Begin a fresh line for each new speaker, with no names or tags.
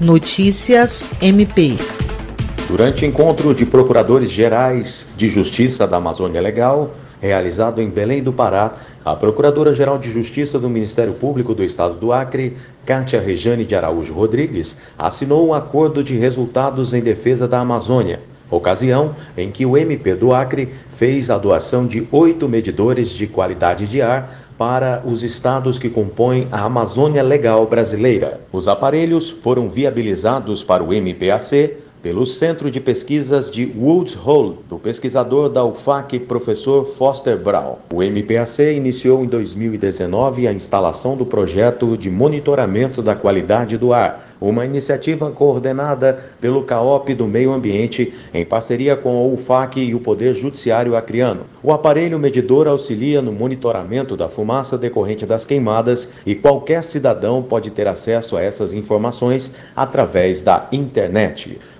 Notícias MP.
Durante encontro de procuradores gerais de Justiça da Amazônia Legal, realizado em Belém do Pará, a Procuradora-Geral de Justiça do Ministério Público do Estado do Acre, Kátia Rejane de Araújo Rodrigues, assinou um acordo de resultados em defesa da Amazônia, ocasião em que o MP do Acre fez a doação de oito medidores de qualidade de ar para os estados que compõem a Amazônia Legal Brasileira. Os aparelhos foram viabilizados para o MPAC pelo Centro de Pesquisas de Woods Hole, do pesquisador da UFAC, professor Foster Brown. O MPAC iniciou em 2019 a instalação do projeto de monitoramento da qualidade do ar, uma iniciativa coordenada pelo CAOP do Meio Ambiente em parceria com a UFAC e o Poder Judiciário Acreano. O aparelho medidor auxilia no monitoramento da fumaça decorrente das queimadas e qualquer cidadão pode ter acesso a essas informações através da internet.